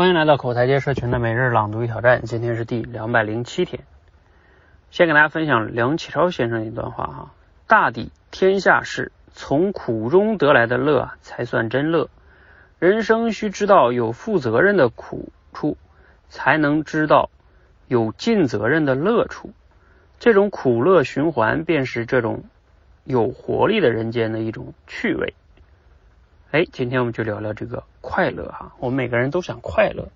欢迎来到口才界社群的每日朗读与挑战，今天是第两百零七天。先给大家分享梁启超先生的一段话哈：大抵天下事，从苦中得来的乐才算真乐。人生需知道有负责任的苦处，才能知道有尽责任的乐处。这种苦乐循环，便是这种有活力的人间的一种趣味。哎，今天我们就聊聊这个快乐哈。我们每个人都想快乐，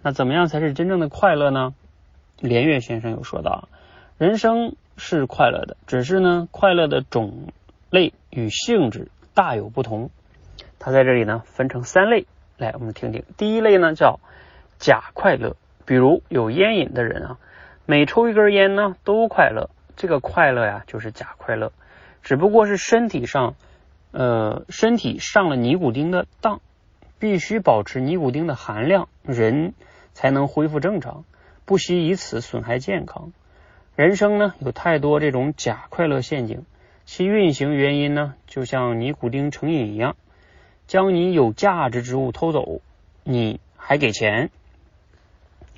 那怎么样才是真正的快乐呢？连岳先生有说到，人生是快乐的，只是呢，快乐的种类与性质大有不同。他在这里呢分成三类，来我们听听。第一类呢叫假快乐，比如有烟瘾的人啊，每抽一根烟呢都快乐，这个快乐呀就是假快乐，只不过是身体上。呃，身体上了尼古丁的当，必须保持尼古丁的含量，人才能恢复正常，不惜以此损害健康。人生呢，有太多这种假快乐陷阱，其运行原因呢，就像尼古丁成瘾一样，将你有价值之物偷走，你还给钱。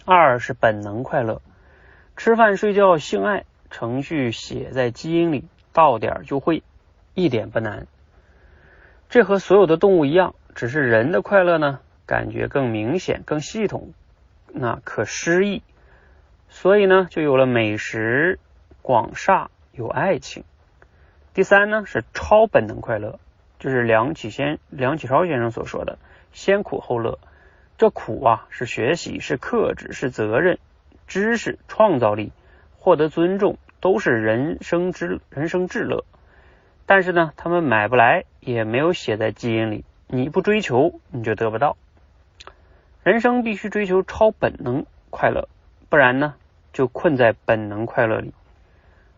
二是本能快乐，吃饭、睡觉、性爱，程序写在基因里，到点就会，一点不难。这和所有的动物一样，只是人的快乐呢，感觉更明显、更系统，那可诗意，所以呢，就有了美食、广厦、有爱情。第三呢，是超本能快乐，就是梁启先、梁启超先生所说的“先苦后乐”。这苦啊，是学习，是克制，是责任、知识、创造力、获得尊重，都是人生之人生至乐。但是呢，他们买不来，也没有写在基因里。你不追求，你就得不到。人生必须追求超本能快乐，不然呢，就困在本能快乐里。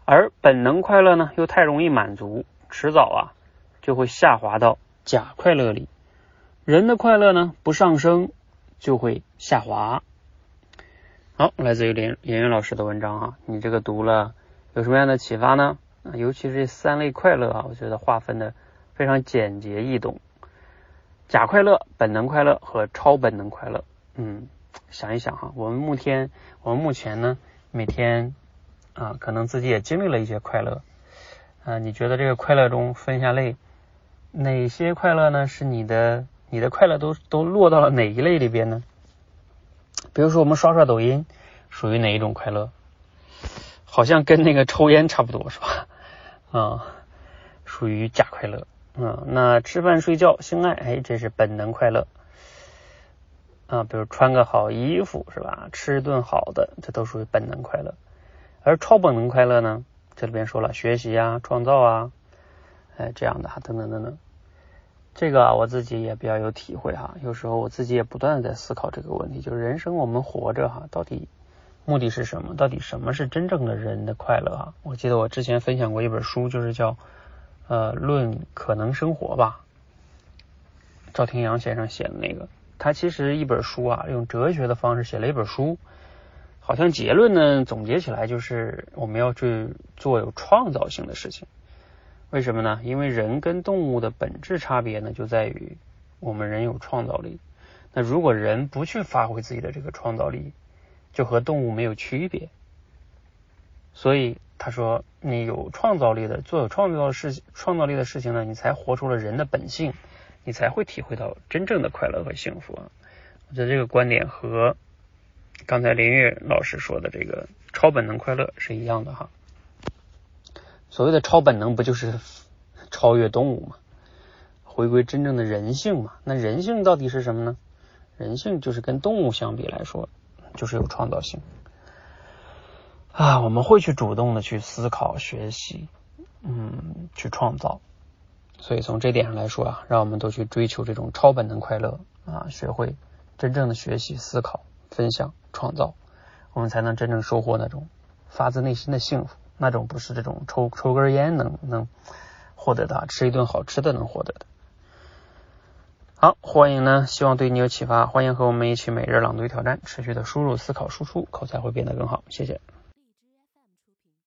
而本能快乐呢，又太容易满足，迟早啊，就会下滑到假快乐里。人的快乐呢，不上升，就会下滑。好，来自于连连云老师的文章啊，你这个读了有什么样的启发呢？啊尤其是这三类快乐啊，我觉得划分的非常简洁易懂。假快乐、本能快乐和超本能快乐。嗯，想一想哈，我们目前我们目前呢，每天啊，可能自己也经历了一些快乐啊。你觉得这个快乐中分下类，哪些快乐呢？是你的你的快乐都都落到了哪一类里边呢？比如说我们刷刷抖音，属于哪一种快乐？好像跟那个抽烟差不多，是吧？啊，属于假快乐。嗯，那吃饭、睡觉、性爱，哎，这是本能快乐。啊，比如穿个好衣服，是吧？吃顿好的，这都属于本能快乐。而超本能快乐呢？这里边说了，学习啊，创造啊，哎，这样的哈，等等等等。这个啊，我自己也比较有体会哈。有时候我自己也不断的在思考这个问题，就是人生我们活着哈，到底。目的是什么？到底什么是真正的人的快乐啊？我记得我之前分享过一本书，就是叫呃《论可能生活》吧，赵廷阳先生写的那个。他其实一本书啊，用哲学的方式写了一本书，好像结论呢总结起来就是我们要去做有创造性的事情。为什么呢？因为人跟动物的本质差别呢，就在于我们人有创造力。那如果人不去发挥自己的这个创造力，就和动物没有区别，所以他说，你有创造力的，做有创造的事，创造力的事情呢，你才活出了人的本性，你才会体会到真正的快乐和幸福啊！我觉得这个观点和刚才林月老师说的这个超本能快乐是一样的哈。所谓的超本能，不就是超越动物吗？回归真正的人性嘛？那人性到底是什么呢？人性就是跟动物相比来说。就是有创造性啊，我们会去主动的去思考、学习，嗯，去创造。所以从这点上来说啊，让我们都去追求这种超本能快乐啊，学会真正的学习、思考、分享、创造，我们才能真正收获那种发自内心的幸福。那种不是这种抽抽根烟能能获得的，吃一顿好吃的能获得的。好，欢迎呢，希望对你有启发。欢迎和我们一起每日朗读挑战，持续的输入、思考、输出，口才会变得更好。谢谢。